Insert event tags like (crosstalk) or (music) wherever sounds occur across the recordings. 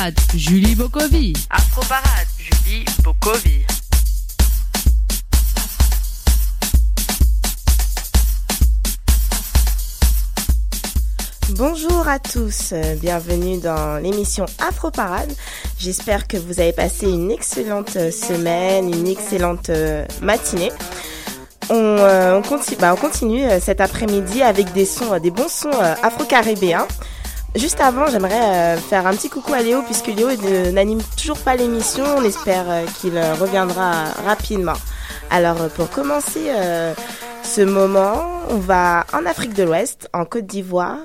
Afroparade, Julie Bokovi. Afroparade, Julie Bokovi. Bonjour à tous, euh, bienvenue dans l'émission Afro Parade. J'espère que vous avez passé une excellente euh, semaine, une excellente euh, matinée. On, continue, bah, on continue cet après-midi avec des sons, des bons sons afro-caribéens. Juste avant, j'aimerais faire un petit coucou à Léo puisque Léo n'anime toujours pas l'émission. On espère qu'il reviendra rapidement. Alors pour commencer ce moment, on va en Afrique de l'Ouest, en Côte d'Ivoire,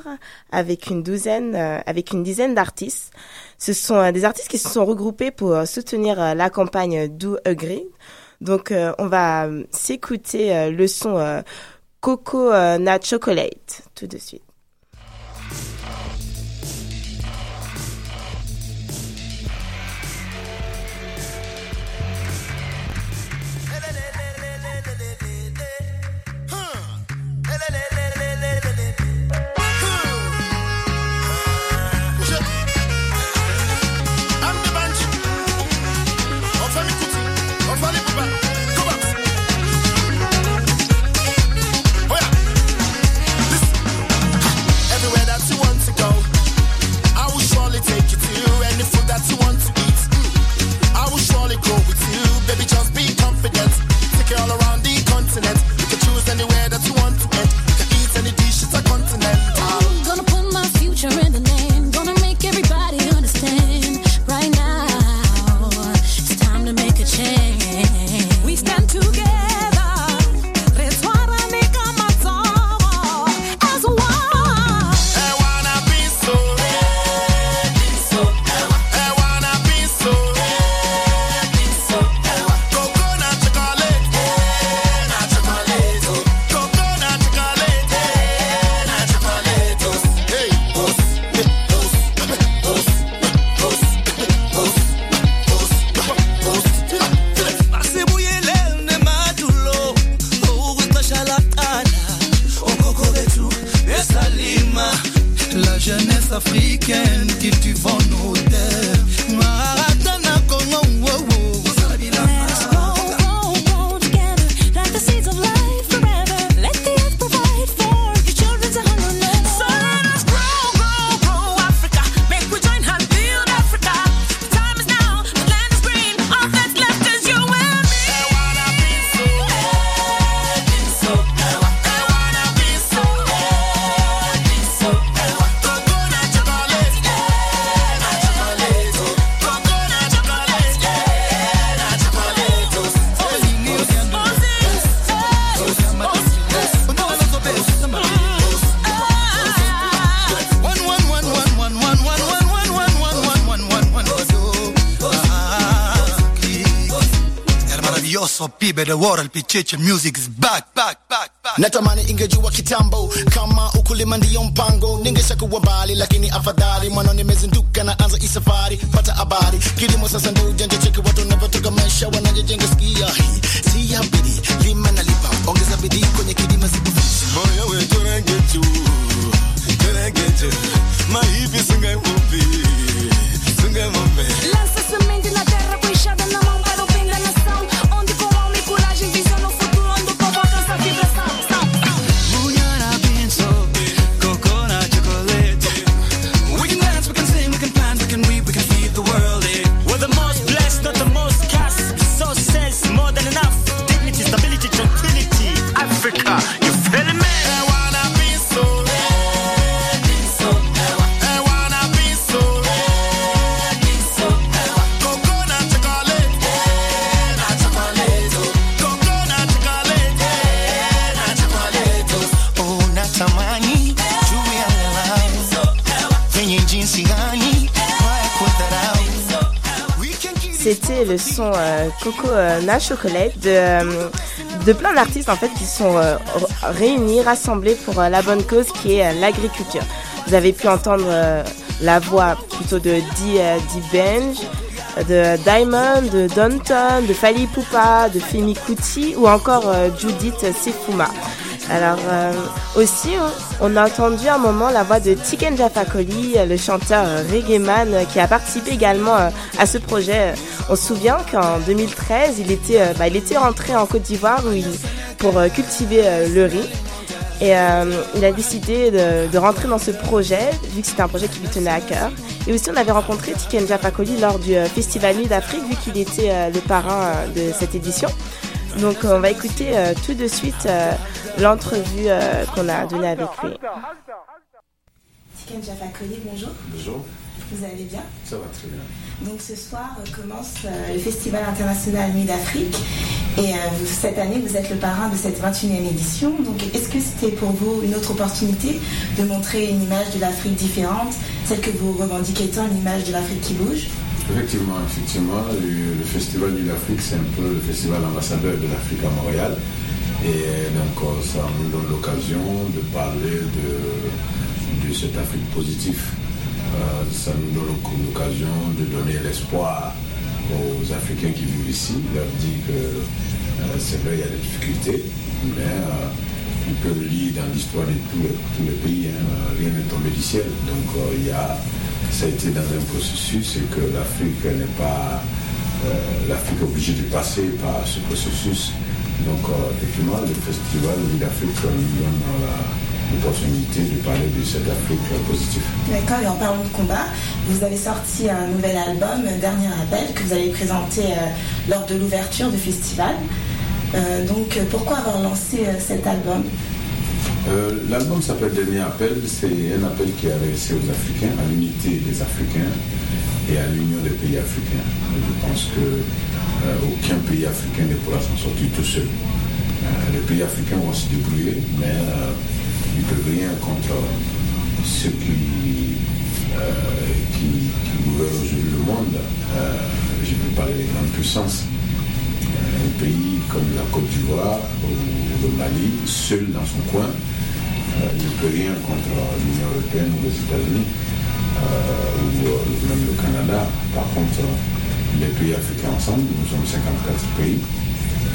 avec une douzaine, euh, avec une dizaine d'artistes. Ce sont euh, des artistes qui se sont regroupés pour euh, soutenir la campagne Do Agree. Donc, on va s'écouter le son Coco Nut Chocolate tout de suite. The world picheche music is back back back back. Natamani ingejua kitambo kama ukulima ndiyo mpango. Ningeshakuwa mbali lakini afadhali mwana nimezinduka na anza isafari pata habari. Kilimo sasa ndio ujanja cheki watu wanavyotoka maisha wanajenga, skia hii si ya bidii lima na lipa. Ongeza bidii kwenye kilima sikufishi moyo wetu rengetu rengetu maipi sungai mupi c'était le son euh, Coco euh, Na Chocolate de, euh, de plein d'artistes en fait qui sont euh, réunis, rassemblés pour euh, la bonne cause qui est euh, l'agriculture. Vous avez pu entendre euh, la voix plutôt de Di, euh, Di Benj, de Diamond, de Danton, de Fali Poupa, de Femi Kuti ou encore euh, Judith Sifuma. Alors euh, aussi, hein, on a entendu un moment la voix de Tiken Jafakoli, euh, le chanteur euh, reggae man qui a participé également à ce projet. On se souvient qu'en 2013, il était, bah, il était rentré en Côte d'Ivoire pour cultiver le riz. Et il a décidé de, rentrer dans ce projet, vu que c'était un projet qui lui tenait à cœur. Et aussi, on avait rencontré Tiken Jafakoli lors du Festival Nuit d'Afrique, vu qu'il était le parrain de cette édition. Donc, on va écouter euh, tout de suite euh, l'entrevue euh, qu'on a donnée avec lui. Tiken Jafakoli, bonjour. Bonjour, Vous allez bien? Ça va très bien. Donc ce soir euh, commence euh, le Festival international Nuit d'Afrique et euh, vous- cette année vous êtes le parrain de cette 21e édition. Donc est-ce que c'était pour vous une autre opportunité de montrer une image de l'Afrique différente, celle que vous revendiquez tant une image de l'Afrique qui bouge? Effectivement, effectivement, le, Festival de l'Afrique, c'est un peu le festival ambassadeur de l'Afrique à Montréal. Et donc, euh, ça nous donne l'occasion de parler de, de cette Afrique positive. Euh, ça nous donne l'occasion de donner l'espoir aux Africains qui vivent ici, leur dire que euh, c'est vrai, il y a des difficultés, mais euh, on peut le lire dans l'histoire de tous les, tous les pays, hein, rien n'est tombé du ciel. Donc il y a, ça a été dans un processus et que l'Afrique n'est pas, euh, l'Afrique obligée de passer par ce processus. Donc euh, effectivement, le festival de l'Afrique nous donne euh, l'opportunité de parler de cette Afrique euh, positive. D'accord, et en parlant de combat, vous avez sorti un nouvel album, euh, Dernier Appel, que vous avez présenté euh, lors de l'ouverture du festival. Euh, donc euh, pourquoi avoir lancé euh, cet album? Euh, L'album s'appelle Dernier Appel. C'est un appel qui est adressé aux Africains, à l'unité des Africains et à l'union des pays africains. Je pense que euh, aucun pays africain ne pourra s'en sortir tout seul. Euh, les pays africains vont se débrouiller, mais euh, ils ne peuvent rien contre ceux qui, gouvernent aujourd'hui le monde. Je peux parler des grandes puissances pays comme la Côte d'Ivoire ou le Mali, seul dans son coin, euh, ne peut rien contre l'Union européenne ou les États-Unis euh, ou euh, même le Canada. Par contre, euh, les pays africains ensemble, nous sommes 54 pays,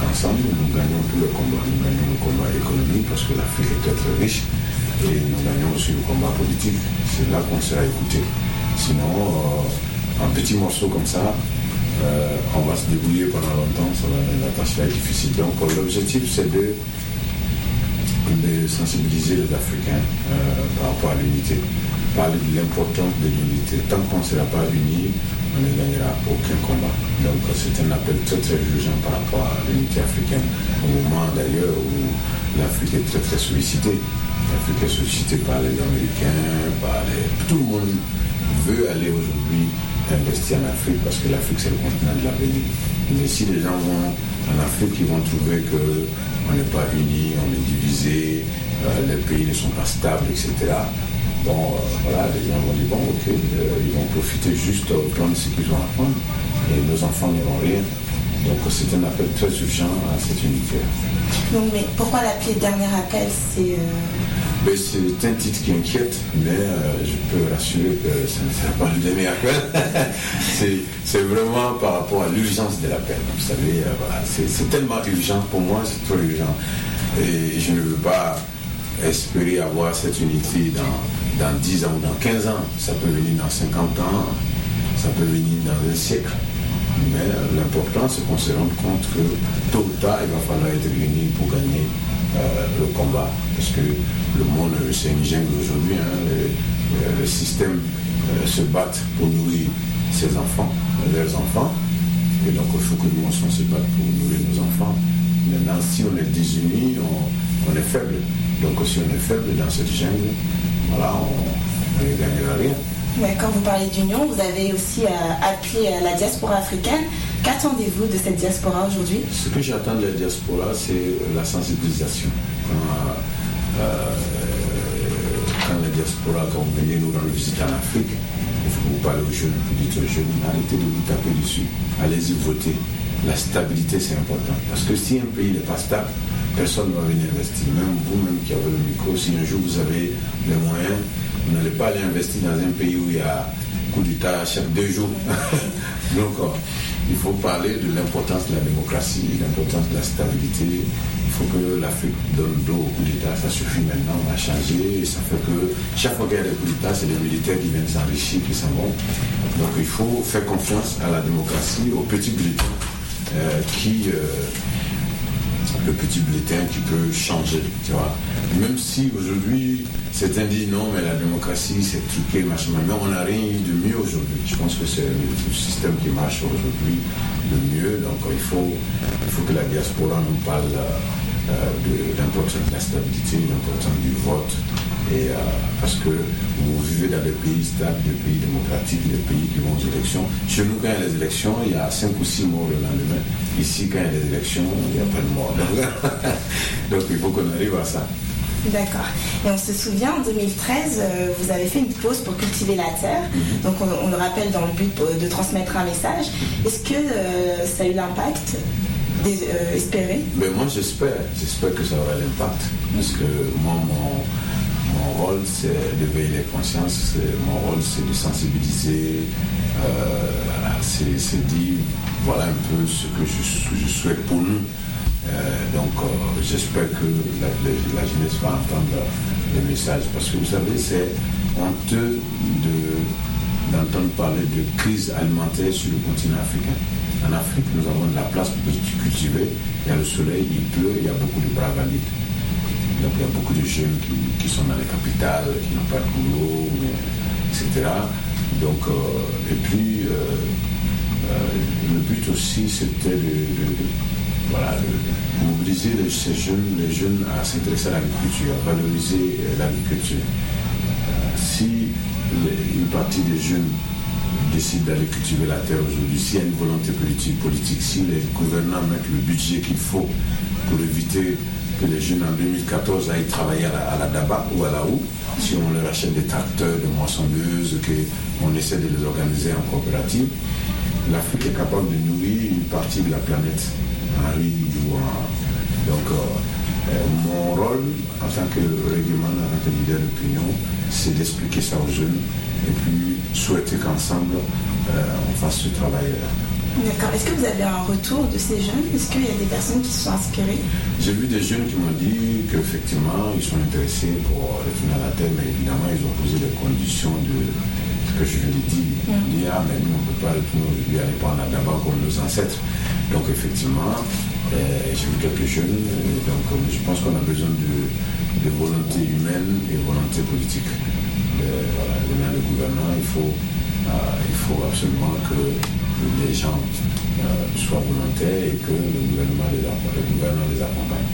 ensemble, nous gagnons tous les combats. Nous gagnons le combat économique parce que l'Afrique est très riche et nous gagnons aussi le combat politique. C'est là qu'on sera écouté. Sinon, euh, un petit morceau comme ça, euh, on va se débrouiller pendant longtemps, ça va, la tâche va être difficile. Donc euh, l'objectif c'est de, sensibiliser les Africains euh, par rapport à l'unité, parler de l'importance de l'unité. Tant qu'on ne sera pas unis, on ne gagnera aucun combat. Donc c'est un appel très très urgent par rapport à l'unité africaine. Au moment d'ailleurs où l'Afrique est très très sollicitée. L'Afrique est sollicitée par les Américains, par les... Tout le monde veut aller aujourd'hui investir en Afrique parce que l'Afrique c'est le continent de l'avenir. Mais si les gens vont en Afrique, ils vont trouver qu'on n'est pas unis, on est divisé, euh, les pays ne sont pas stables, etc. Bon, euh, voilà, les gens vont dire, bon, ok, euh, ils vont profiter juste au plan de ce qu'ils ont à prendre et nos enfants n'auront rien. Donc c'est un appel très urgent à cette unité. Donc, mais pourquoi l'appeler Dernier Appel C'est c'est un titre qui inquiète, mais euh, je peux rassurer que ce ne sera pas le dernier appel. c'est, vraiment par rapport à l'urgence de l'appel. Vous savez, euh, c'est, tellement urgent, pour moi c'est trop urgent. Et je ne veux pas espérer avoir cette unité dans, dans 10 ans ou dans 15 ans. Ça peut venir dans 50 ans, ça peut venir dans un siècle. Mais euh, l'important, c'est qu'on se rende compte que tôt ou tard, il va falloir être unis pour gagner le combat. Parce que le monde, euh, c'est une jungle aujourd'hui. hein. Le, le- système euh, se bat pour nourrir ses enfants, leurs enfants. Et donc, il faut que nous, on se batte pour nourrir nos enfants. Maintenant, si on est désunis, on, on est faible. Donc, si on est faible dans cette jungle, voilà, on ne gagnera rien. Ouais, Quand vous parlez d'union, vous avez aussi euh, appelé euh, la diaspora africaine. Qu'attendez-vous de cette diaspora aujourd'hui? Ce que j'attends de la diaspora, c'est la sensibilisation. Quand, euh, quand diaspora, quand vous venez nous rendre visite en Afrique, il faut que vous parlez aux jeunes, vous dites aux jeunes, arrêtez de vous taper dessus, allez-y voter. La stabilité, c'est important. Parce que si un pays n'est pas stable, personne ne va venir investir. Même vous-même qui avez le micro, si un jour vous avez les moyens, vous n'allez pas aller investir dans un pays où il y a coup d'État chaque deux jours. (laughs) Donc, euh, il faut parler de l'importance de la démocratie, l'importance de la stabilité. Il faut que l'Afrique donne dos au coup d'État. Ça suffit maintenant, on va changer. Et ça fait que chaque fois qu'il y a des coups d'État, c'est les militaires qui viennent s'enrichir, qui s'en vont. Donc, il faut faire confiance à la démocratie, aux petits bulletins euh, qui. euh, le petit bulletin qui peut changer, tu vois. Même si aujourd'hui, certains disent non, mais la démocratie, c'est truqué, machin, mais on n'a rien eu de mieux aujourd'hui. Je pense que c'est le, système qui marche aujourd'hui le mieux. Donc, il faut, il faut que la diaspora nous parle euh, de l'importance de la stabilité, l'importance du vote. Et, euh, parce que vous vivez dans des pays stables, des pays démocratiques, des pays qui vont aux élections. Chez nous, quand il y a les élections, il y a 5 ou 6 morts le lendemain. Ici, quand il y a les élections, il n'y a pas de mort. (laughs) Donc, il faut qu'on arrive à ça. D'accord. Et on se souvient, en 2013, euh, vous avez fait une pause pour cultiver la terre. Donc on, on le rappelle dans le but de transmettre un message. Est-ce que euh, ça a eu l'impact des- euh, espéré Mais moi, j'espère, j'espère que ça aura l'impact. Parce que moi, mon, mon rôle, c'est de veiller les consciences. Mon rôle, c'est de sensibiliser. euh, c'est dire, voilà un peu ce que je, souhaite pour nous. Euh, donc, euh, j'espère que la, jeunesse va entendre le message. Parce que vous savez, c'est honteux de- d'entendre parler de crise alimentaire sur le continent africain. En Afrique, nous avons de la place pour cultiver. Il y a le soleil, il pleut, il y a beaucoup de bras valides. Il y a beaucoup de jeunes qui, qui sont dans les capitales, qui n'ont pas de boulot, etc. Donc, euh, et puis, euh, euh, le but aussi, c'était de, voilà, mobiliser les- ces jeunes, les jeunes à s'intéresser à l'agriculture, à valoriser l'agriculture. Si une partie des jeunes décident d'aller cultiver la terre aujourd'hui, s'il y a une volonté politique, politique, si les gouvernants mettent le budget qu'il faut pour éviter que les jeunes en 2014 aillent travailler à la, à la DABA ou à la OU, si on leur achète des tracteurs, des moissonneuses, qu'on essaie de les organiser en coopérative, l'Afrique est capable de nourrir une partie de la planète en. Donc, euh, euh, mon rôle en tant que règlement, en tant leader d'opinion, c'est d'expliquer ça aux jeunes et puis souhaiter qu'ensemble, euh, on fasse ce travail-là. D'accord. Est-ce que vous avez un retour de ces jeunes? Est-ce qu'il y a des personnes qui se sont inspirées? J'ai vu des jeunes qui m'ont dit qu'effectivement, ils sont intéressés pour retourner à la terre, mais évidemment, ils ont posé des conditions de ce que je viens de dire. Disent, ah, mais nous, on ne peut pas retourner aujourd'hui à en d'abord comme nos ancêtres. Donc, effectivement, euh, j'ai vu quelques jeunes, euh, donc euh, je pense qu'on a besoin de, de volonté humaine et volonté politique. Euh, voilà, le gouvernement, il faut, euh, il faut absolument que les gens euh, soient volontaires et que le gouvernement les, accompagne- le gouvernement les accompagne.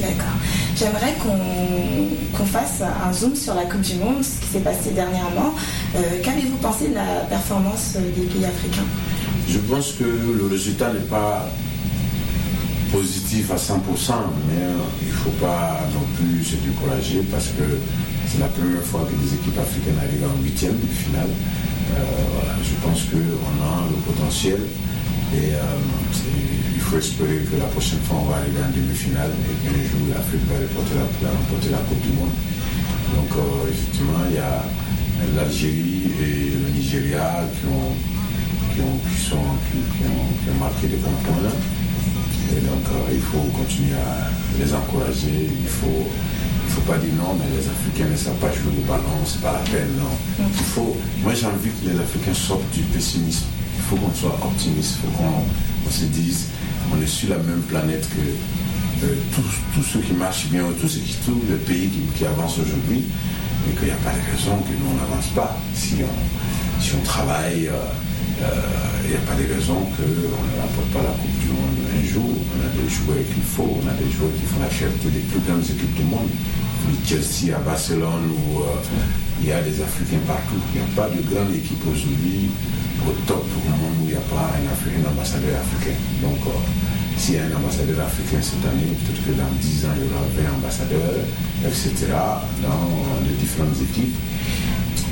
D'accord. J'aimerais qu'on qu'on fasse un zoom sur la Coupe du Monde, ce qui s'est passé dernièrement. Euh, Qu'avez-vous pensé de la performance des pays africains? Je pense que le résultat n'est pas positif à 100%, mais euh, il ne faut pas non plus se décourager parce que c'est la première fois que des équipes africaines arrivent en huitième de finale. Euh, voilà, je pense qu'on a le potentiel et euh, il faut espérer que la prochaine fois on va arriver en demi-finale et qu'un jour l'Afrique va remporter la, Coupe du Monde. Donc euh, effectivement, il y a l'Algérie et le Nigeria qui ont qui ont, qui sont, qui, ont, marqué des bons points. Et donc il faut continuer à les encourager. Il faut, faut pas dire non, mais les Africains ne savent pas jouer au ballon, c'est pas la peine, non. Il faut, moi j'ai envie que les Africains sortent du pessimisme. Il faut qu'on soit optimiste, il faut qu'on on se dise on est sur la même planète que euh, tous, tous ceux qui marchent bien, tous, ceux qui, tous les pays qui, qui avancent aujourd'hui, et qu'il n'y a pas de raison que nous on n'avance pas. Si on, si on travaille, euh, euh, il n'y a pas de raison qu'on ne remporte pas la Coupe du Monde un jour. On a des joueurs qu'il faut, on a des joueurs qui font la fierté des plus grandes équipes du monde. Chelsea à Barcelone où euh, il y a des Africains partout. Il n'y a pas de grande équipe aujourd'hui au top au monde où il n'y a pas un, Africain, un ambassadeur africain. Donc euh, S'il y a un ambassadeur africain cette année, peut-être que dans 10 ans, il y aura 20 ambassadeurs, etc., dans les différentes équipes.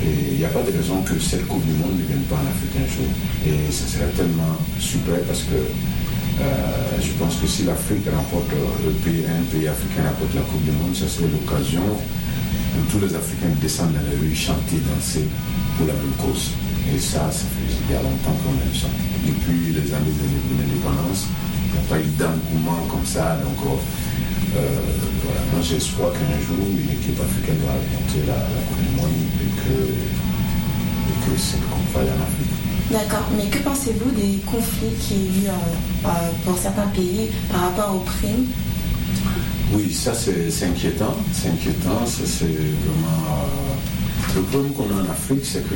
Et il n'y a pas de raison que cette Coupe du Monde ne vienne pas en Afrique un jour. Et ça serait tellement super parce que euh, je pense que si l'Afrique remporte, euh, le pays, un pays africain remporte la Coupe du Monde, ça serait l'occasion où tous les Africains descendent dans la rue, chanter, danser pour la même cause. Et ça, ça fait il y a longtemps qu'on aime ça. Depuis les années de l'indépendance, il n'y a pas eu d'engouement comme ça. Donc, euh, voilà. moi espoir qu'un jour, une équipe africaine va remporter la, la Coupe du Monde et que, et que va aller en Afrique. D'accord, mais que pensez-vous des conflits qu'il y eu euh, euh, pour certains pays par rapport aux primes? Oui, ça c'est inquiétant. C'est inquiétant. C'est vraiment. euh, le problème qu'on a en Afrique, c'est que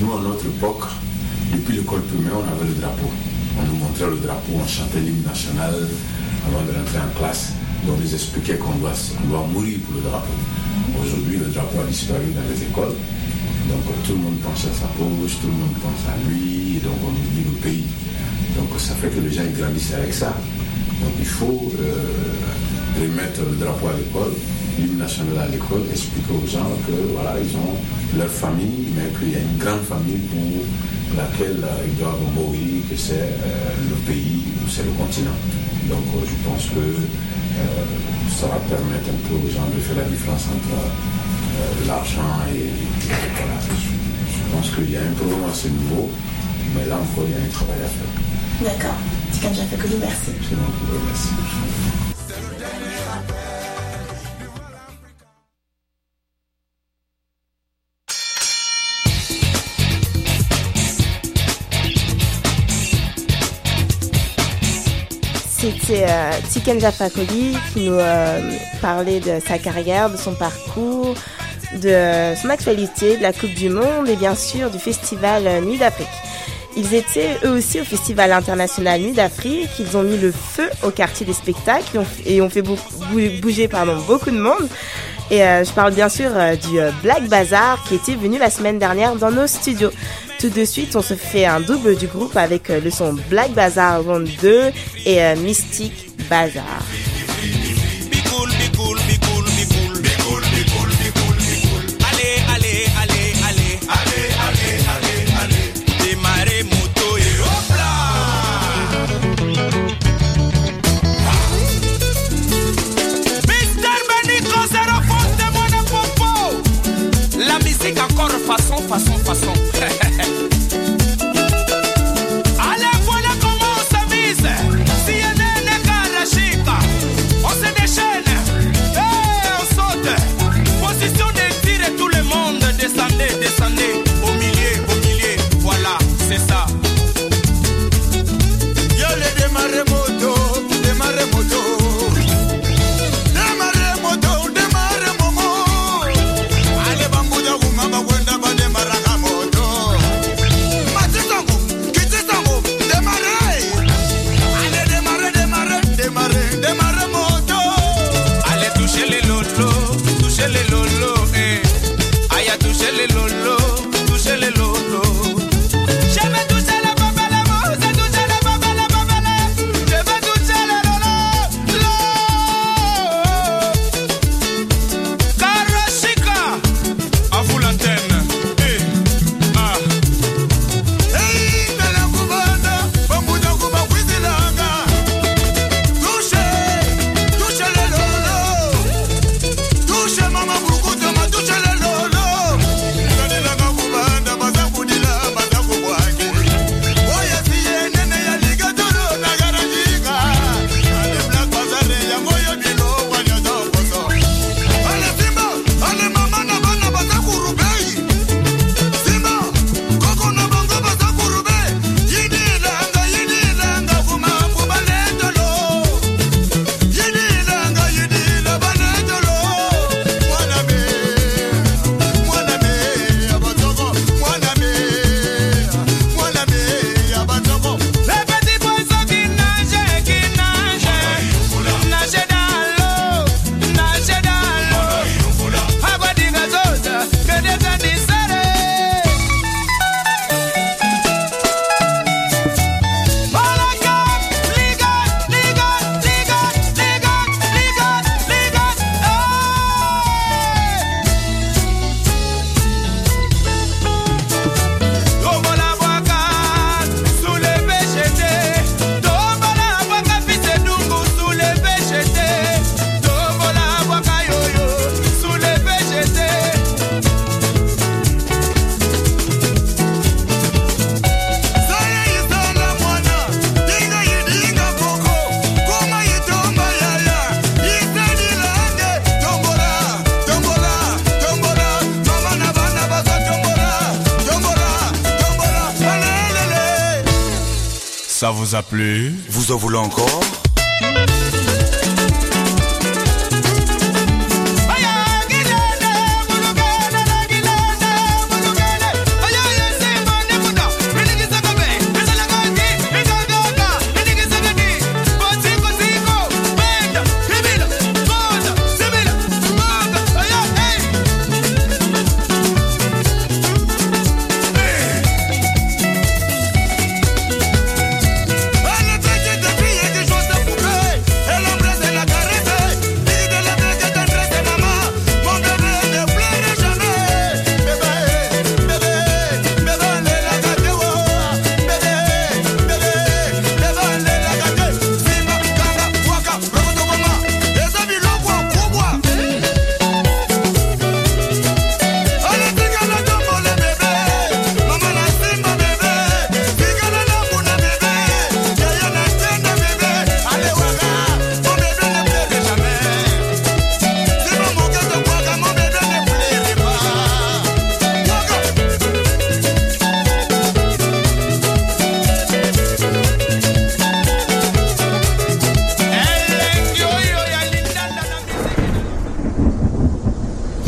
nous, à notre époque, depuis l'école primaire, on avait le drapeau. On nous montrait le drapeau, on chantait l'hymne national avant de rentrer en classe. Et on nous expliquait qu'on doit, doit mourir pour le drapeau. Aujourd'hui, le drapeau a disparu dans les écoles. Donc tout le monde pense à sa poche, tout le monde pense à lui, et donc on oublie le pays. Donc ça fait que les gens ils grandissent avec ça. Donc il faut euh, remettre le drapeau à l'école, l'hymne national à l'école, expliquer aux gens que voilà, ils ont leur famille, mais qu'il y a une grande famille pour laquelle euh, ils doivent mourir, que c'est euh, le pays ou c'est le continent. Donc je pense que ça va permettre un peu aux gens de faire la différence entre l'argent et, et voilà. Je, je pense qu'il y a un problème à ce niveau, mais là encore il y a un travail à faire. D'accord. Tikan Jafakoli, merci. C'est mon problème, merci. C'était euh, Tiken Jafakoli qui nous euh, parlait de sa carrière, de son parcours, de son actualité, de la Coupe du Monde et bien sûr du festival Nuit d'Afrique. Ils étaient eux aussi au Festival international Nuit d'Afrique. Ils ont mis le feu au quartier des spectacles et ont, fait bouger pardon, beaucoup de monde. Et euh, je parle bien sûr euh, du euh, Black Bazaar qui était venu la semaine dernière dans nos studios. Tout de suite, on se fait un double du groupe avec le son Black Bazaar Round 2 et Mystic Bazaar. Façon, façon, Vous en voulez encore?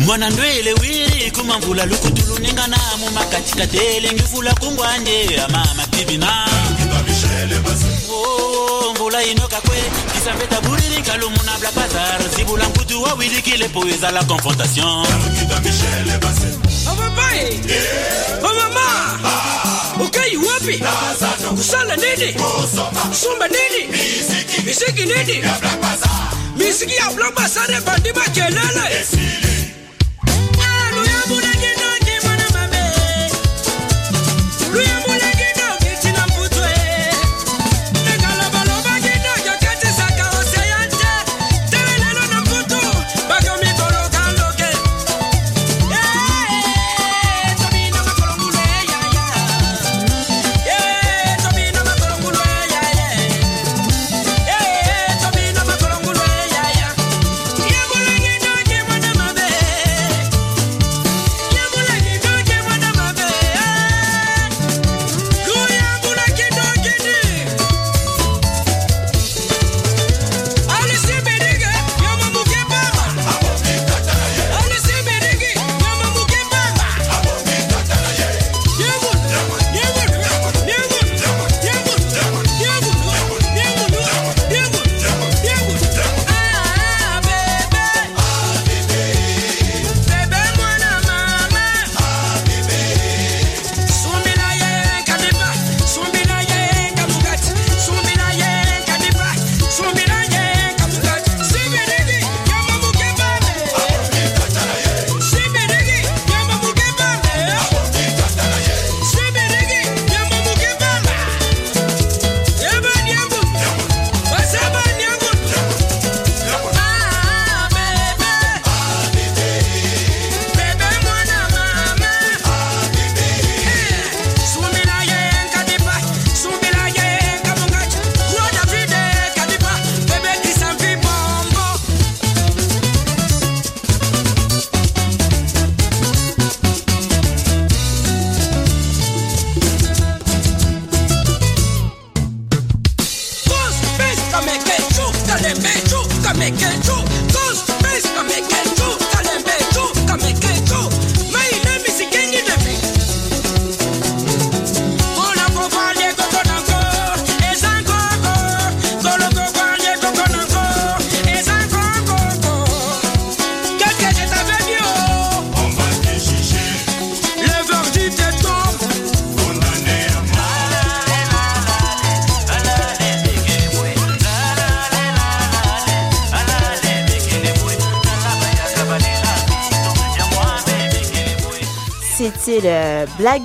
Mwana ndwele wiri kumamvula lukutuluningana mumakatikatele ngifula kungwanje amama tibina Oh, mvula inokakwe kisambeta buriri kalumuna bla bazar zibula nkutu wawilikile po eza la confrontation. Oh babae Oh mama Ukai wapi? Kusala nini? Sumba nini? Misiki nini? Ya Black Bazaar bandi makelele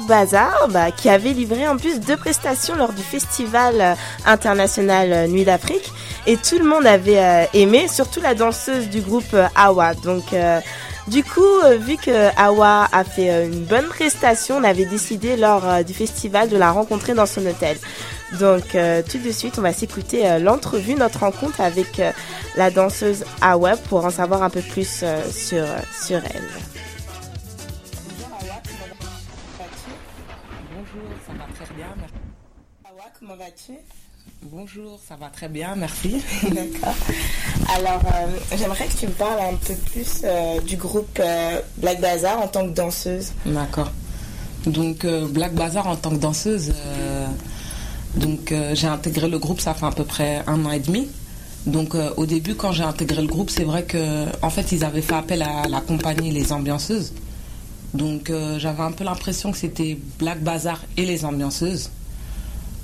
Bazaar bah, qui avait livré en plus deux prestations lors du festival euh, international euh, Nuit d'Afrique et tout le monde avait euh, aimé, surtout la danseuse du groupe Awa. Donc du coup, vu que Awa a fait une bonne prestation, on avait décidé lors du festival de la rencontrer dans son hôtel. Donc tout de suite, on va s'écouter l'entrevue, notre rencontre avec la danseuse Awa pour en savoir un peu plus sur, sur elle. Très bien. merci. Awa, comment vas-tu? Bonjour, ça va très bien, merci. (laughs) D'accord. Alors, euh, j'aimerais que tu me parles un peu plus euh, du groupe euh, Black Bazaar en tant que danseuse. D'accord. Donc Black Bazaar en tant que danseuse, donc j'ai intégré le groupe, ça fait à peu près un an et demi. Donc au début, quand j'ai intégré le groupe, c'est vrai que en fait ils avaient fait appel à la compagnie Les Ambianceuses. Donc euh, j'avais un peu l'impression que c'était Black Bazaar et les Ambianceuses.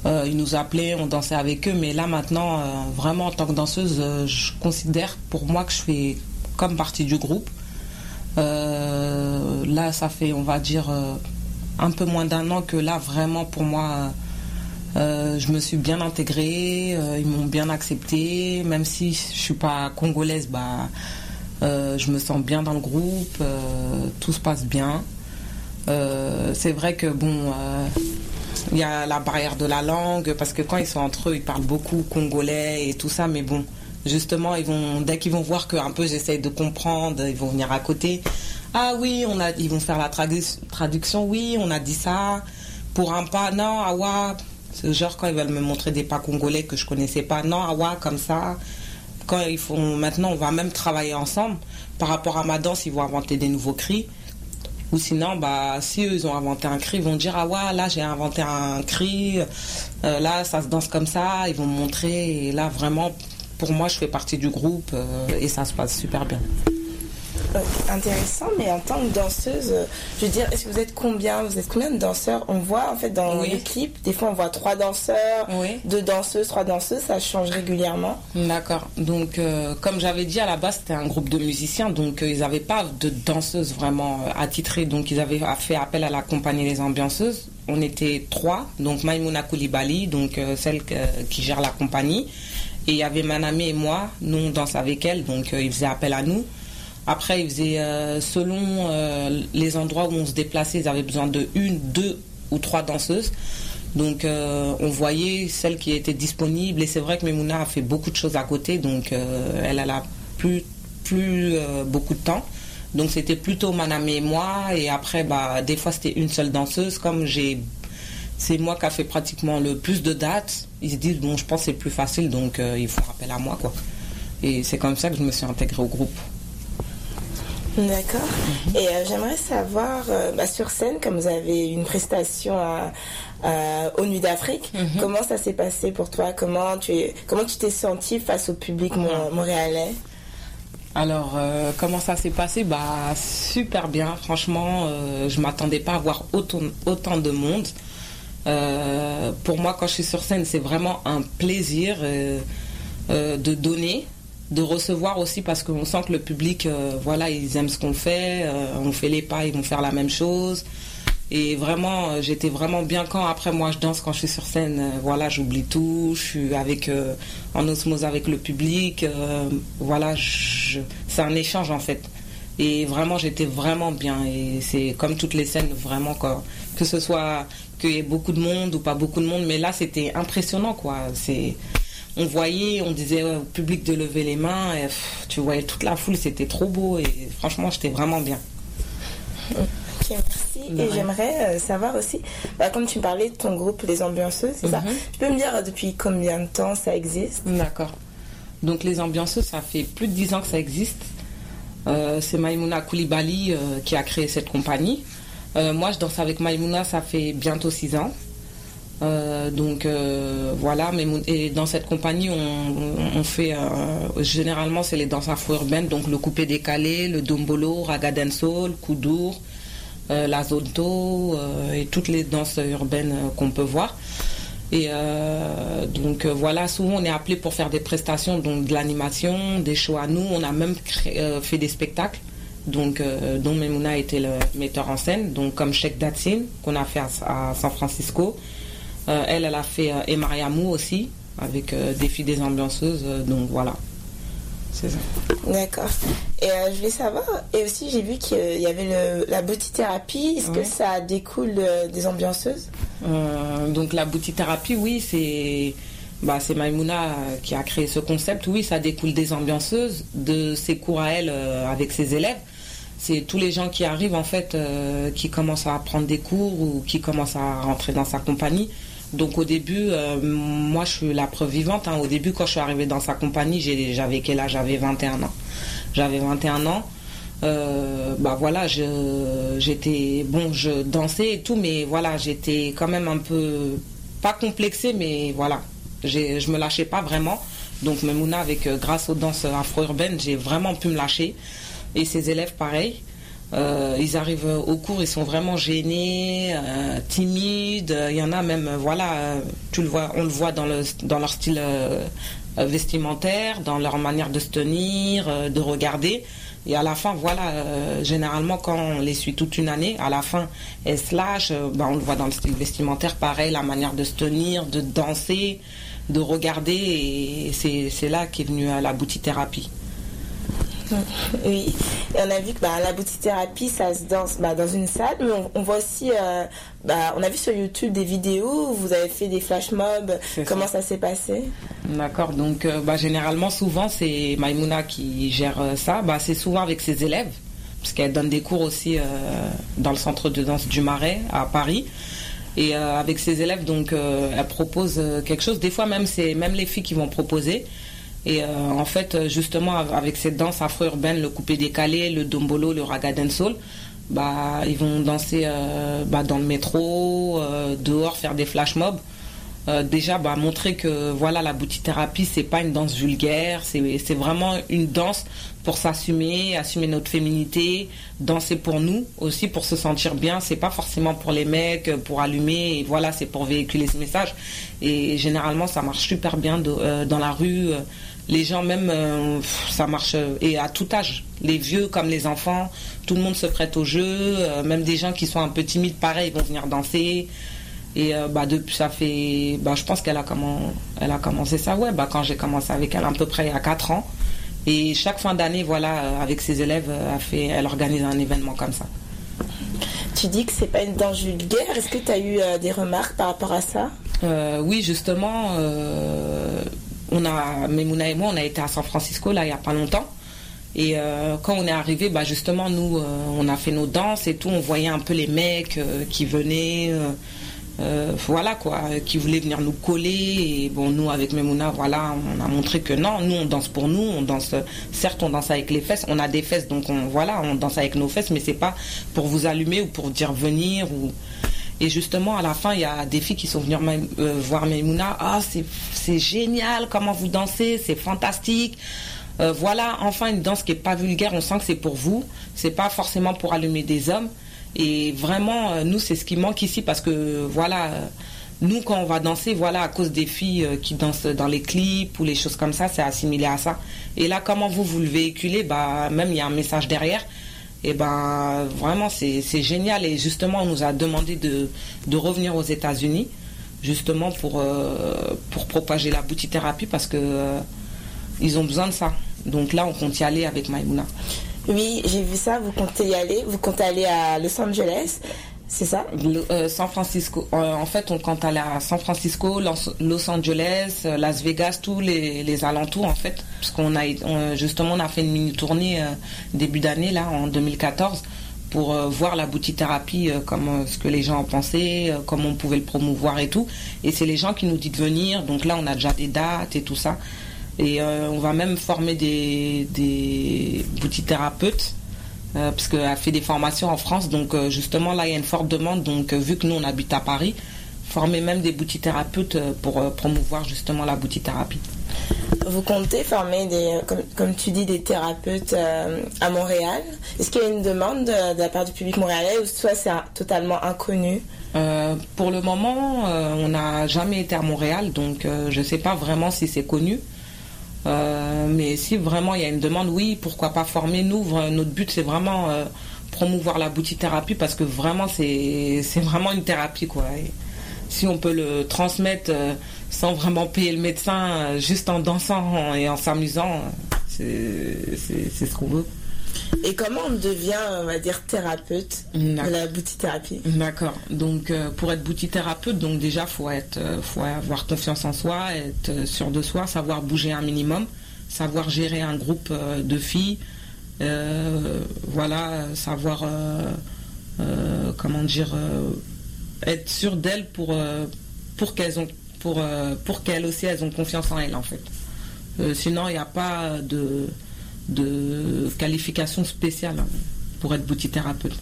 Euh, ils nous appelaient, on dansait avec eux, mais là maintenant, euh, vraiment en tant que danseuse, je considère pour moi que je fais comme partie du groupe. Là, ça fait, on va dire, un peu moins d'un an que là, vraiment pour moi, je me suis bien intégrée, ils m'ont bien acceptée, même si je suis pas congolaise, bah, je me sens bien dans le groupe, euh, tout se passe bien. Euh, c'est vrai que bon, euh, il y a la barrière de la langue parce que quand ils sont entre eux, ils parlent beaucoup congolais et tout ça, mais bon, justement, dès qu'ils vont voir que un peu j'essaye de comprendre, ils vont venir à côté. Ah oui, ils vont faire la tradu- traduction. Oui, on a dit ça pour un pas. Non, awa. C'est genre quand ils veulent me montrer des pas congolais que je connaissais pas. Non, awa comme ça. Quand ils font maintenant, on va même travailler ensemble. Par rapport à ma danse, ils vont inventer des nouveaux cris. Ou sinon, bah, si eux, ont inventé un cri, ils vont dire, ah ouais, là, j'ai inventé un cri, euh, là, ça se danse comme ça, ils vont me montrer. Et là, vraiment, pour moi, je fais partie du groupe euh, et ça se passe super bien. Intéressant, mais en tant que danseuse, euh, je veux dire, est-ce que vous êtes combien Vous êtes combien de danseurs? On voit en fait dans Oui. les clips, des fois on voit trois danseurs, deux danseuses, trois danseuses, ça change régulièrement. D'accord. Donc, euh, comme j'avais dit à la base, c'était un groupe de musiciens, donc euh, ils n'avaient pas de danseuses vraiment euh, attitrées, donc ils avaient fait appel à la compagnie Les Ambianceuses. On était trois, donc Maïmouna Koulibaly, donc celle qui gère la compagnie, et il y avait Maname et moi, nous on danse avec elle, donc ils faisaient appel à nous. Après, ils faisaient, euh, selon euh, les endroits où on se déplaçait, ils avaient besoin de une, deux ou trois danseuses. Donc, euh, on voyait celle qui était disponible. Et c'est vrai que Memouna a fait beaucoup de choses à côté. Donc, elle, elle a plus, plus beaucoup de temps. Donc, c'était plutôt Maname et moi. Et après, bah, des fois, c'était une seule danseuse. Comme j'ai. C'est moi qui a fait pratiquement le plus de dates. Ils se disent, bon, je pense que c'est plus facile. Donc, ils font appel à moi, quoi. Et c'est comme ça que je me suis intégrée au groupe. D'accord. Et euh, j'aimerais savoir, euh, bah, sur scène, comme vous avez une prestation à, à- aux Nuits d'Afrique, comment ça s'est passé pour toi? Comment tu es- comment tu t'es senti face au public mon- montréalais? Alors, euh, comment ça s'est passé? Bah, super bien. Franchement, je m'attendais pas à voir autant, autant de monde. Pour moi, quand je suis sur scène, c'est vraiment un plaisir de donner, de recevoir aussi parce qu'on sent que le public, euh, voilà, ils aiment ce qu'on fait. euh, on fait les pas, ils vont faire la même chose. Et vraiment, euh, j'étais vraiment bien quand après moi je danse quand je suis sur scène. voilà, j'oublie tout. Je suis avec en osmose avec le public. voilà, c'est un échange en fait. Et vraiment, j'étais vraiment bien. Et c'est comme toutes les scènes, vraiment quoi. Que ce soit qu'il y ait beaucoup de monde ou pas beaucoup de monde, mais là c'était impressionnant quoi. C'est on voyait, on disait ouais, au public de lever les mains. Et, pff, tu voyais toute la foule, c'était trop beau. Et franchement, j'étais vraiment bien. Ok, merci. Et j'aimerais euh, savoir aussi, bah, comme tu parlais de ton groupe Les Ambianceuses, c'est ça Mhm. Tu peux me dire euh, depuis combien de temps ça existe? D'accord. Donc les ambianceuses, ça fait plus de 10 ans que ça existe. Euh, c'est Maïmouna Koulibaly euh, qui a créé cette compagnie. Moi, je danse avec Maïmouna, ça fait bientôt 6 ans. Euh, donc euh, voilà, et dans cette compagnie, on, fait euh, généralement c'est les danses afro-urbaines, donc le coupé décalé, le dombolo, raga dancehall, koudour, la zonto et toutes les danses urbaines qu'on peut voir. Et donc voilà, souvent on est appelé pour faire des prestations, donc de l'animation, des shows à nous. On a même fait des spectacles, donc dont Memouna était le metteur en scène, donc comme Sheikh Datsin qu'on a fait à San Francisco. Euh, elle, elle a fait euh, Et Mariamou aussi avec euh, des filles des ambianceuses. donc voilà, c'est ça. D'accord. Et euh, je voulais savoir, et aussi j'ai vu qu'il y avait le, la beauty thérapie. Est-ce que ça découle des ambianceuses? Euh, donc la boutithérapie, oui, c'est bah, euh, qui a créé ce concept. Oui, ça découle des ambianceuses, de ses cours à elle euh, avec ses élèves. C'est tous les gens qui arrivent en fait, qui commencent à prendre des cours ou qui commencent à rentrer dans sa compagnie. Donc au début, euh, moi je suis la preuve vivante. hein. Au début, quand je suis arrivée dans sa compagnie, j'avais quel âge? J'avais 21 ans. J'avais 21 ans. Euh, bah voilà, j'étais bon, je dansais et tout, mais voilà, j'étais quand même un peu pas complexée, mais voilà, je me lâchais pas vraiment. Donc Memouna, avec euh, grâce aux danses afro-urbaines, j'ai vraiment pu me lâcher. Et ses élèves, pareil. Euh, ils arrivent au cours, ils sont vraiment gênés, euh, timides. Il y en a même, euh, voilà, tu le vois, on le voit dans, dans leur style vestimentaire, dans leur manière de se tenir, de regarder. Et à la fin, voilà, généralement quand on les suit toute une année, à la fin, elles se lâchent. ben, on le voit dans le style vestimentaire, pareil, la manière de se tenir, de danser, de regarder. Et c'est là qu'est venue la boutithérapie. Oui, et on a vu que bah, la boutithérapie, ça se danse bah, dans une salle, mais on, on voit aussi, euh, bah, on a vu sur YouTube des vidéos où vous avez fait des flash mobs. Comment ça. ça, s'est passé? D'accord, donc euh, bah, généralement, souvent, c'est Maïmouna qui gère euh, ça. Bah, c'est souvent avec ses élèves, parce qu'elle donne des cours aussi dans le centre de danse du Marais à Paris. Et avec ses élèves, donc, elle propose quelque chose. Des fois, même, c'est même les filles qui vont proposer. Et euh, en fait, justement, av- avec cette danse afro-urbaine, le coupé décalé, le dombolo, le raga dancehall, bah, ils vont danser euh, bah, dans le métro, euh, dehors, faire des flash mobs. Déjà bah, montrer que voilà la boutithérapie c'est pas une danse vulgaire c'est vraiment une danse pour s'assumer assumer notre féminité danser pour nous aussi pour se sentir bien c'est pas forcément pour les mecs pour allumer et voilà c'est pour véhiculer ce message et généralement ça marche super bien dans la rue les gens même euh, ça marche euh, et à tout âge. Les vieux comme les enfants tout le monde se prête au jeu euh, même des gens qui sont un peu timides pareil ils vont venir danser. Et euh, bah depuis ça fait bah je pense qu'elle a comment elle a commencé ça. Ouais bah quand j'ai commencé avec elle à peu près a 4 ans. Et chaque fin d'année voilà avec ses élèves elle fait elle organise un événement comme ça. Tu dis que c'est pas une danse vulgaire. Est-ce que tu as eu euh, des remarques par rapport à ça? Euh, oui, justement, euh, on a, Memouna et moi, on a été à San Francisco là il y a pas longtemps. Et euh, quand on est arrivé, bah justement, nous, euh, on a fait nos danses et tout. On voyait un peu les mecs euh, qui venaient, voilà quoi, qui voulaient venir nous coller. Et bon, nous, avec Memouna, voilà, on a montré que non, nous, on danse pour nous. On danse, certes, on danse avec les fesses. On a des fesses, donc on, voilà, on danse avec nos fesses, mais c'est pas pour vous allumer ou pour dire venir ou. Et justement, à la fin, il y a des filles qui sont venues euh, voir Maïmouna. Ah, c'est génial, comment vous dansez, c'est fantastique. Euh, voilà, enfin une danse qui est pas vulgaire. On sent que c'est pour vous. C'est pas forcément pour allumer des hommes. Et vraiment, euh, nous, c'est ce qui manque ici parce que voilà. nous, quand on va danser, voilà, à cause des filles qui dansent dans les clips ou les choses comme ça, c'est assimilé à ça. Et là, comment vous, vous le véhiculez, bah, même il y a un message derrière. Et ben, vraiment, c'est génial. Et justement, on nous a demandé de, revenir aux États-Unis, justement pour, euh, propager la boutithérapie parce que euh, ils ont besoin de ça. Donc là, on compte y aller avec Maïmouna. Oui, j'ai vu ça. Vous comptez y aller Vous comptez aller à Los Angeles C'est ça euh, San Francisco. Euh, en fait, on compte à San Francisco, Los, Angeles, euh, Las Vegas, tous les, les alentours en fait, parce qu'on a justement on a fait une mini tournée début d'année là en 2014 pour voir la boutithérapie, comme ce que les gens en pensaient, comment on pouvait le promouvoir et tout. Et c'est les gens qui nous disent de venir. Donc là, on a déjà des dates et tout ça. Et on va même former des, des boutithérapeutes euh, parce qu'elle fait des formations en France. Donc euh, justement, là, il y a une forte demande. Donc euh, vu que nous, on habite à Paris, former même des boutithérapeutes pour promouvoir justement la boutithérapie. Vous comptez former des, comme, comme tu dis, des thérapeutes euh, à Montréal? Est-ce qu'il y a une demande de, de la part du public montréalais ou soit c'est totalement inconnu? Euh, pour le moment, euh, on n'a jamais été à Montréal, donc je ne sais pas vraiment si c'est connu. Euh, mais si vraiment il y a une demande, oui, pourquoi pas former nous. Notre but, c'est vraiment euh, promouvoir la boutithérapie parce que vraiment, c'est vraiment une thérapie. quoi. Si on peut le transmettre euh, sans vraiment payer le médecin, juste en dansant et en s'amusant, c'est ce qu'on veut. Et comment on devient, on va dire, thérapeute de la boutithérapie D'accord. Donc euh, pour être boutithérapeute, donc déjà faut être, euh, faut avoir confiance en soi, être euh, sûr de soi, savoir bouger un minimum, savoir gérer un groupe de filles, euh, voilà, savoir euh, comment dire, être sûr d'elle pour pour qu'elles ont pour pour qu'elles aussi elles ont confiance en elles en fait. Sinon il n'y a pas de de qualification spéciale hein, pour être boutithérapeute.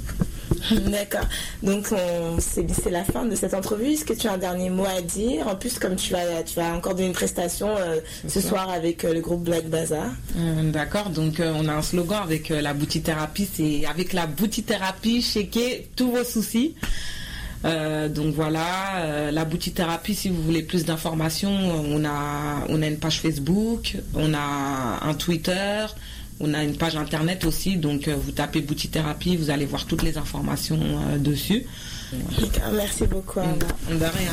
(laughs) D'accord. Donc on- c'est c'est la fin de cette entrevue. Est-ce que tu as un dernier mot à dire? En plus, comme tu vas tu vas encore donner une prestation euh, ce ça. soir avec euh, le groupe Black Bazaar. Euh, D'accord, donc euh, on a un slogan avec la boutithérapie, c'est avec la boutithérapie, checker tous vos soucis. Euh, donc voilà, euh, la boutithérapie, si vous voulez plus d'informations, on a, on a une page Facebook, on a un Twitter, on a une page internet aussi, donc euh, vous tapez boutithérapie, vous allez voir toutes les informations euh, dessus. Merci beaucoup. Anna. De rien.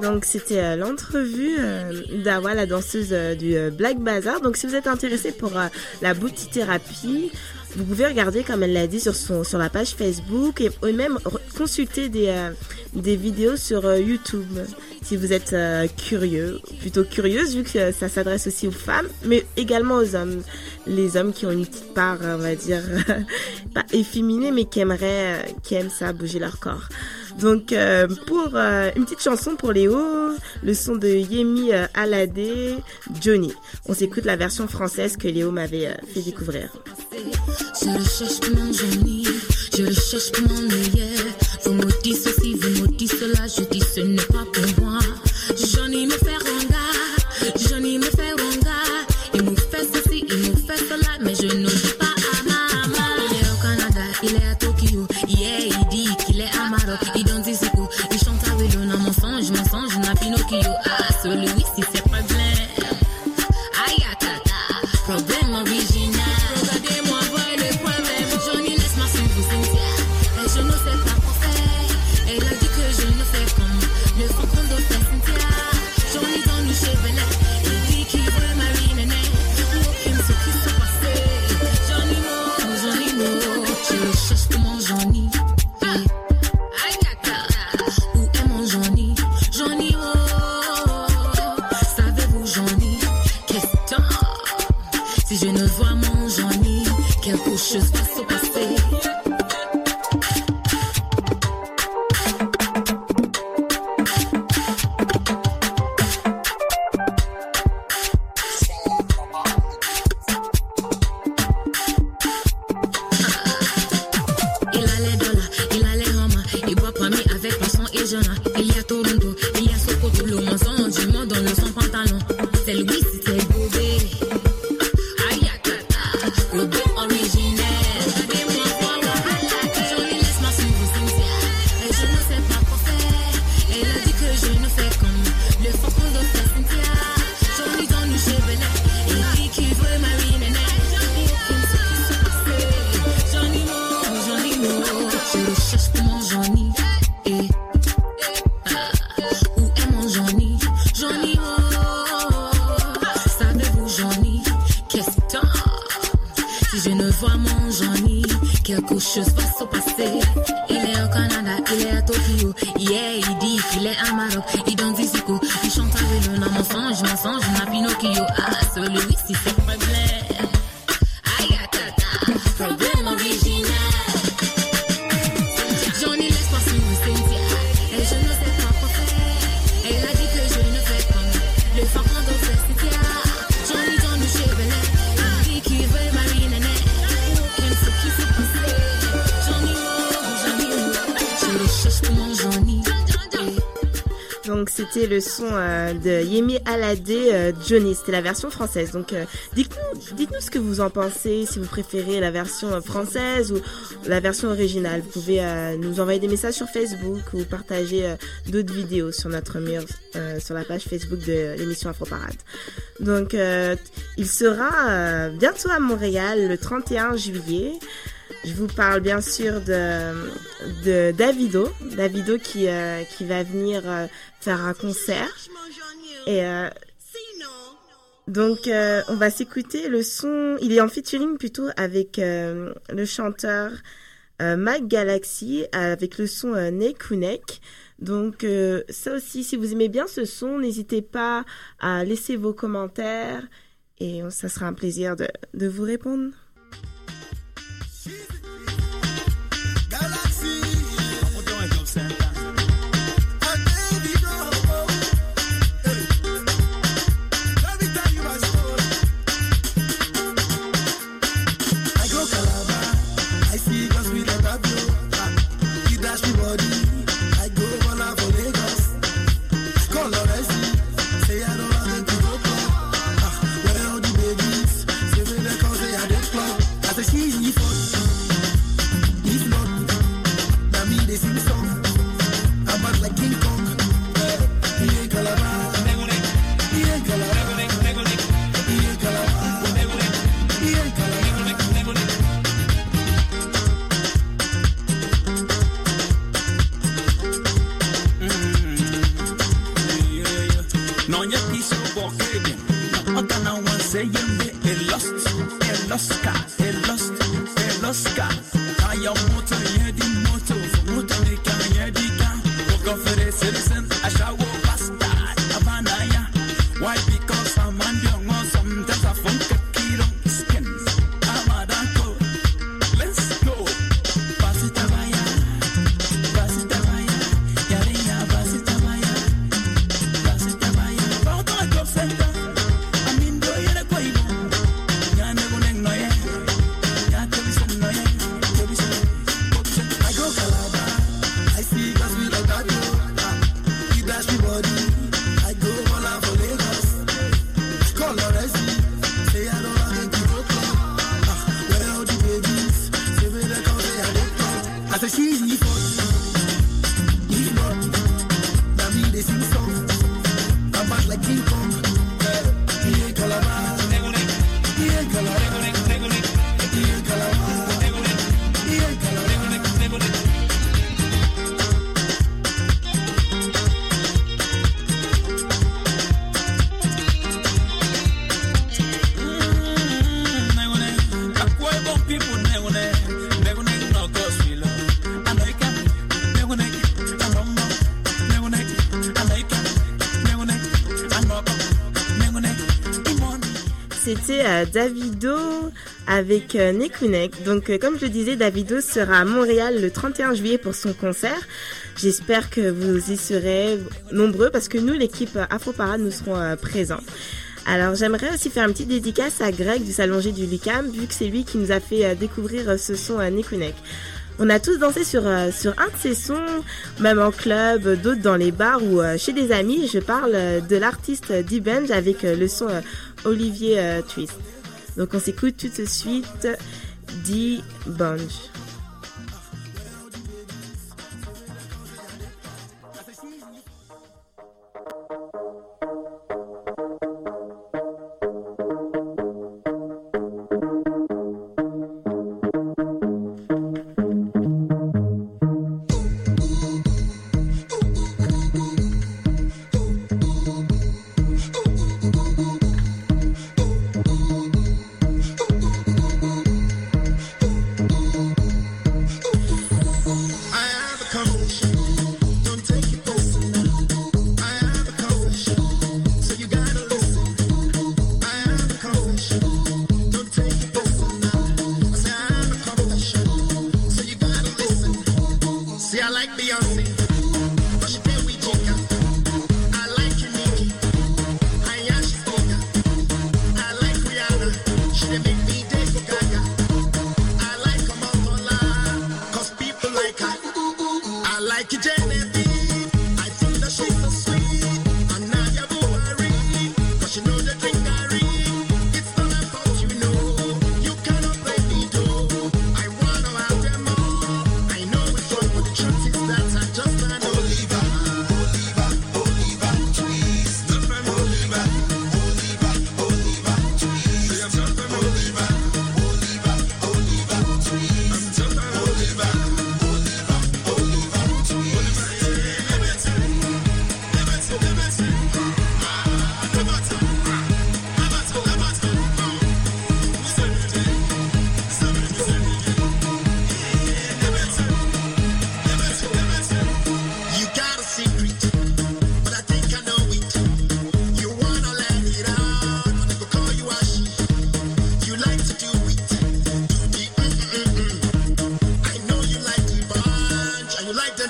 Donc c'était euh, l'entrevue euh, d'Awa, la danseuse euh, du Black Bazaar. Donc si vous êtes intéressé pour la boutithérapie, vous pouvez regarder, comme elle l'a dit, sur, son, sur la page Facebook et, même consulter des, euh, des vidéos sur euh, YouTube si vous êtes euh, curieux, plutôt curieuse vu que euh, ça s'adresse aussi aux femmes, mais également aux hommes. Les hommes qui ont une petite part, on va dire, (laughs) pas efféminée, mais qui aimeraient, euh, qui aiment ça, bouger leur corps. Donc euh, pour euh, une petite chanson pour Léo, le son de Yemi euh, Alade, Johnny. On s'écoute la version française que Léo m'avait euh, fait découvrir. Je le cherche pour mon Johnny, je le cherche pour mon meilleur. Vous me dites ceci, vous me dites cela, je dis ce n'est pas pour moi. Johnny me fait ronga, Johnny me fait ronga. Il me fait ceci, il me fait cela, mais je ne Johnny. C'était la version française. Donc euh, dites-nous, dites-nous ce que vous en pensez, si vous préférez la version française ou la version originale. Vous pouvez euh, nous envoyer des messages sur Facebook ou partager euh, d'autres vidéos sur notre mur, euh, sur la page Facebook de l'émission Afro Parade. Donc euh, il sera bientôt à Montréal le 31 juillet. Je vous parle bien sûr de, de Davido, Davido qui, qui va venir faire un concert. Et donc, euh, on va s'écouter le son. Il est en featuring plutôt avec euh, le chanteur euh, Mac Galaxy avec le son euh, Nekunek. Donc, euh, ça aussi, si vous aimez bien ce son, n'hésitez pas à laisser vos commentaires et ça sera un plaisir de vous répondre. c'était euh, Davido avec euh, Donc, euh, comme je le disais, Davido sera à Montréal le 31 juillet pour son concert. J'espère que vous y serez nombreux parce que nous, l'équipe Afroparade, nous serons euh, présents. Alors j'aimerais aussi faire une petite dédicace à Greg du Salon G du Lucam, vu que c'est lui qui nous a fait euh, découvrir ce son à Nekunek. On a tous dansé sur, sur un de ces sons, même en club, d'autres dans les bars ou chez des amis. Je parle de l'artiste D-Benj avec le son Olivier euh, Twist. Donc on s'écoute tout de suite dit Bunch.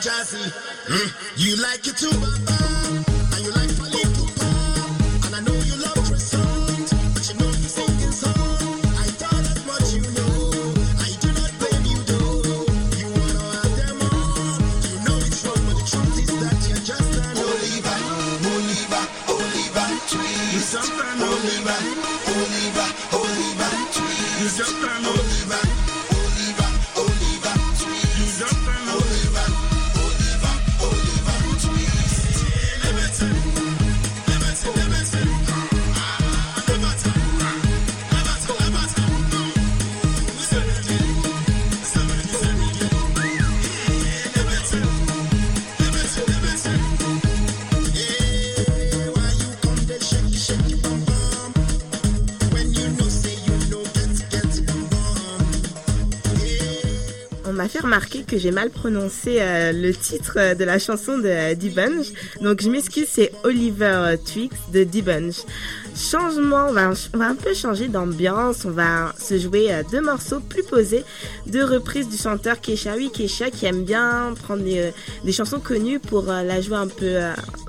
Jazzy. Mm. You like it too, Baba, que j'ai mal prononcé euh, le titre euh, de la chanson de euh, D-Bunch. Donc je m'excuse, c'est Oliver Twix de D-Bunch. Changement, on va, un peu changer d'ambiance. On va se jouer euh, deux morceaux plus posés, deux reprises du chanteur Kesha. Oui, Kesha qui aime bien prendre des, des chansons connues pour la jouer un peu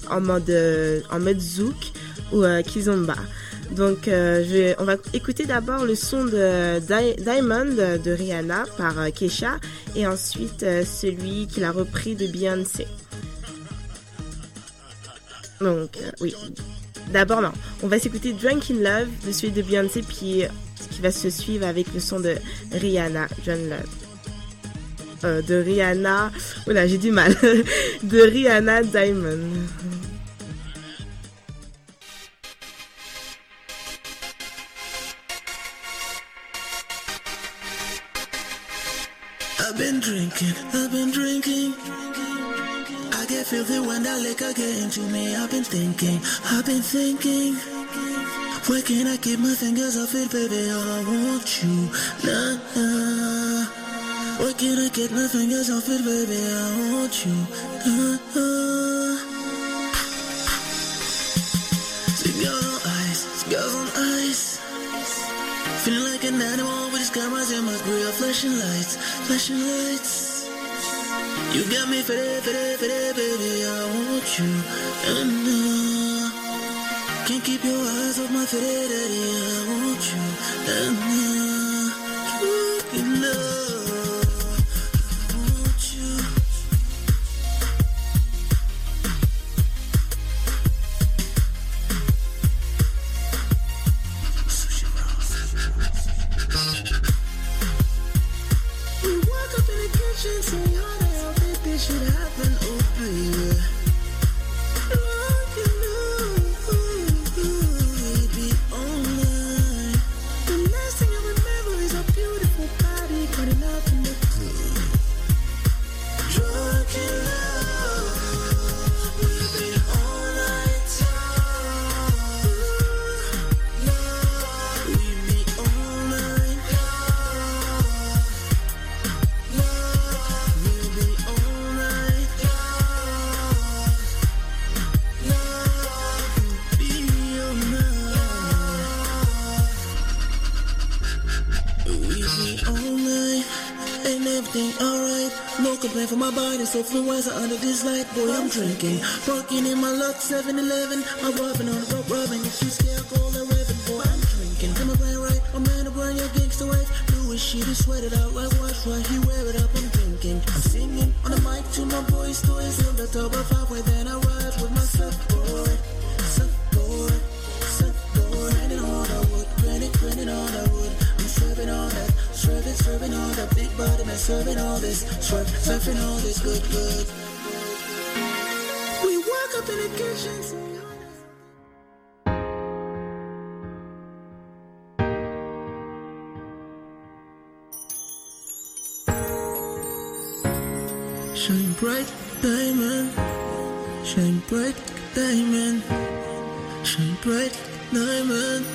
en mode en mode zouk ou kizomba. Donc, euh, on va écouter d'abord le son de Di- Diamond de Rihanna par euh, Kesha et ensuite euh, celui qu'il a repris de Beyoncé. Donc, oui. D'abord, non. On va s'écouter Drunk in Love de celui de Beyoncé puis qui va se suivre avec le son de Rihanna, John Love. De Rihanna, oula, j'ai du mal. (laughs) de Rihanna Diamond. (laughs) been drinking, I've been drinking. I get filthy when that liquor get into me. I've been thinking, I've been thinking. Where can I keep my fingers off it, baby? All I want you, nah, nah. Where can I get my fingers off it, baby? I want you, nah, nah. An animal with these cameras in my grill, flashing lights, flashing lights. You got me fitted, fitted, fitted, baby. I want you, and uh, can't keep your eyes off my daddy. I want you, and uh, you know. All ain't everything alright. No complaint for my body, so fluenza under this light. Boy, I'm drinking, working in my luck, 7-Eleven. I'm rubbing on the rope, rubbing. If you scared, call the Raven. Boy, I'm drinking. Come play right. I'm man to burn your gangster wife. Louis shit is sweated out like wash right. He wear it up, I'm drinking. I'm singing on the mic to my boys, toys. On the top of halfway, then I ride with my surfboard. Surfboard, surfboard. Grinding on the wood, grinding, grinding on the wood. Serving, all that big body, man, serving all this, swerve, surfing all this good, good. We woke up in the kitchen. Shine bright, diamond. Shine bright, diamond. Shine bright, diamond.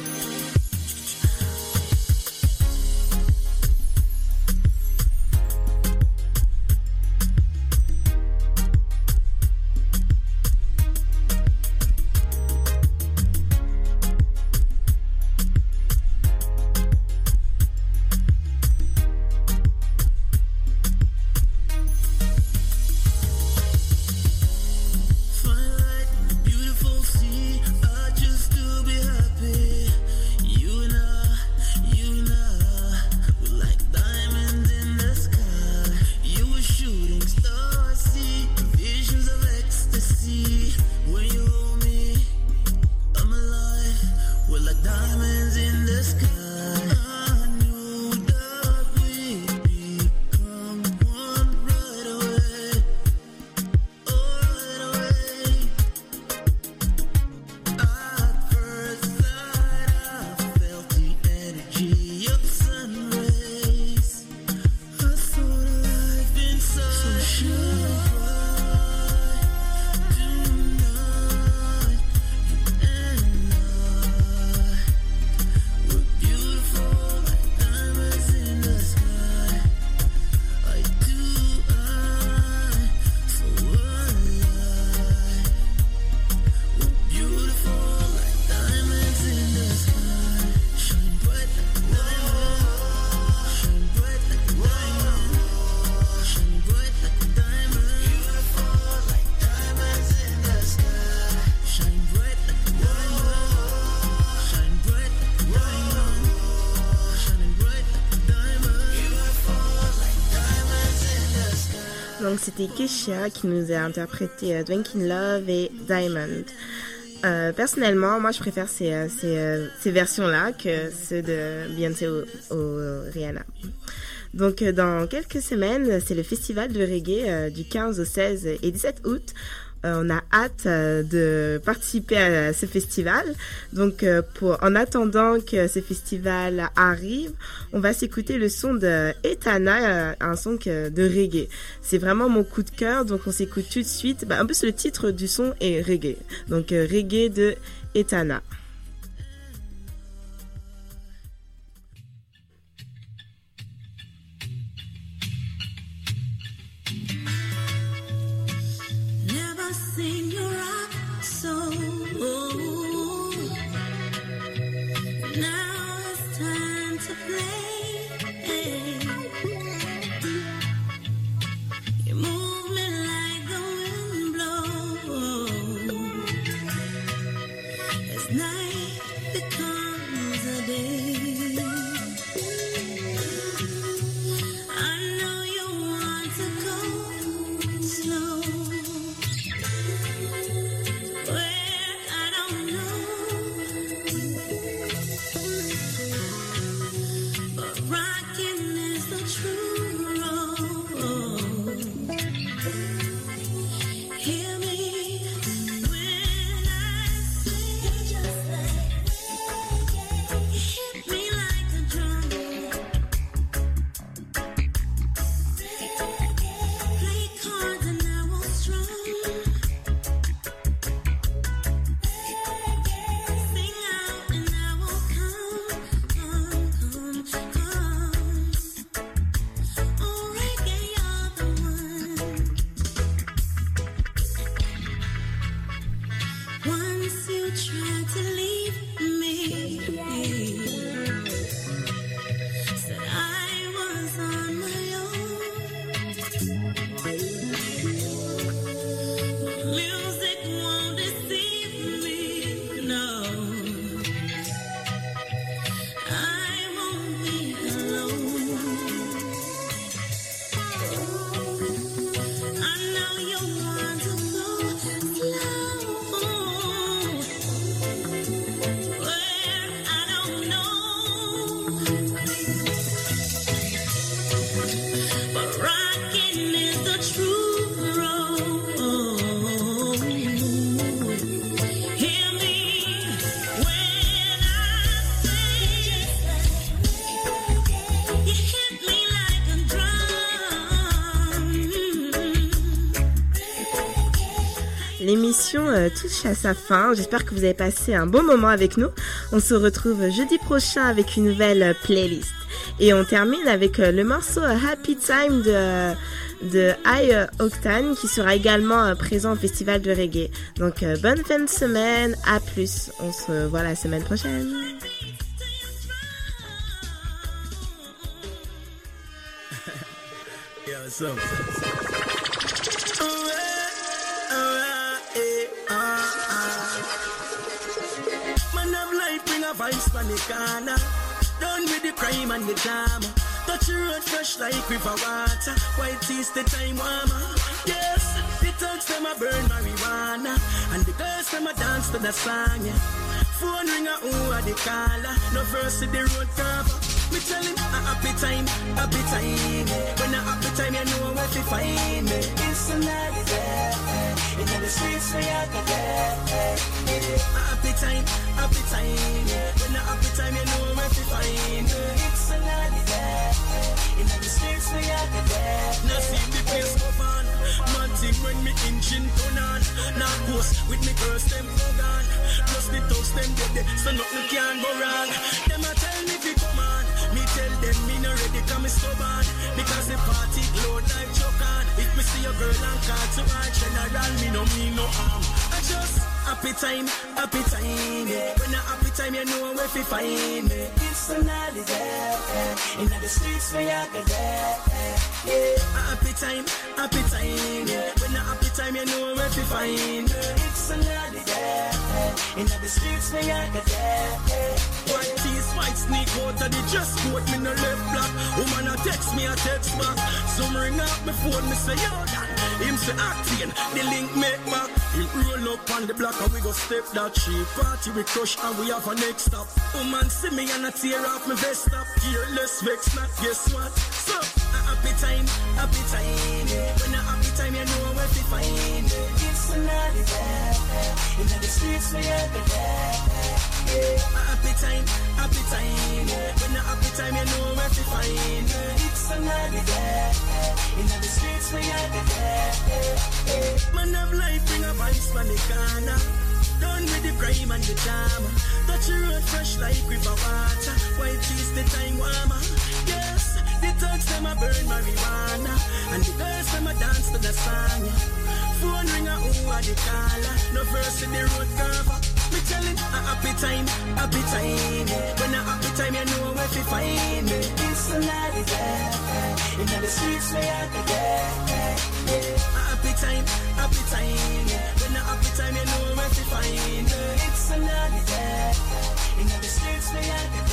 C'était Kesha qui nous a interprété euh, Drinking Love et Diamond. Euh, personnellement, moi je préfère ces, euh, ces, versions-là que ceux de Beyoncé ou, Rihanna. Donc dans quelques semaines, c'est le festival de reggae du 15 au 16 et 17 août. Euh, on a hâte euh, de participer à ce festival. Donc, euh, pour, en attendant que ce festival arrive, on va s'écouter le son de Etana, un son de reggae. C'est vraiment mon coup de cœur, donc on s'écoute tout de suite. Bah, en plus, le titre du son est reggae. Donc, reggae de Etana. sing. À sa fin. J'espère que vous avez passé un bon moment avec nous. On se retrouve jeudi prochain avec une nouvelle euh, playlist. Et on termine avec euh, le morceau euh, Happy Time de, de High Octane qui sera également présent au festival de reggae. Donc bonne fin de semaine, à plus. On se voit la semaine prochaine. (laughs) vice from the corner. Done with the crime and the drama. Touch the road fresh like river water. White teeth the time warmer. Yes, the thugs them a burn marijuana. And the girls them a dance to the song. Yeah. Phone ring a who a the caller. No verse in the road cover. Me tell him a happy time, happy time. When a happy time, you know where to find me. It's a night there. Eh. In the streets where you can get. Eh. A ah, happy time, happy time. When a happy time, you know where to find me. It's a night there. Eh. In the streets can get. Now see the place go on. Man thing when me engine turn on. Now post with me girls them go gone. Plus the toast them dead so nothing can go wrong. Them a tell me ready come me stubborn. Because the party load like choke. If me see a girl and call to her general, me no mean no harm. I just happy time, happy time. Yeah. When a happy time, you know where fi find me. It's an holiday. In the streets where you can get. Yeah. A happy time, happy time. Yeah. When a happy time, you know where to find me. It's a holiday. In the streets where you can get. White white sneak out of the dress coat, me no left black. Woman a text me, a text back. Some ring up my phone, me say yo that. Him say acting, the link make back. Him roll up on the block and we go step that cheap party we crush and we have a next stop. Woman see me and I tear off my vest up. Careless vex not, guess what? So a happy time, happy time. Yeah. When a happy time, you know where to find it. It's a holiday. In the streets where you can get. Happy time, happy time. When a happy time, you know where to find it. It's a day. In the streets where you can get. Man have life bring a vibes from the corner. Done with the crime and the drama. Touch the road fresh like river water. White teeth the time warmer. Yes, the thugs them a burn marijuana. And the girls them a dance to the song. Phone ring a who a the caller. No verse in the road cover. Me tellin' a happy time, happy time. When a happy time, you know where to find me. It's a holiday. In the streets where I can get. A happy time, happy time. When a happy time, you know where to find me. It's a holiday. In the streets where I can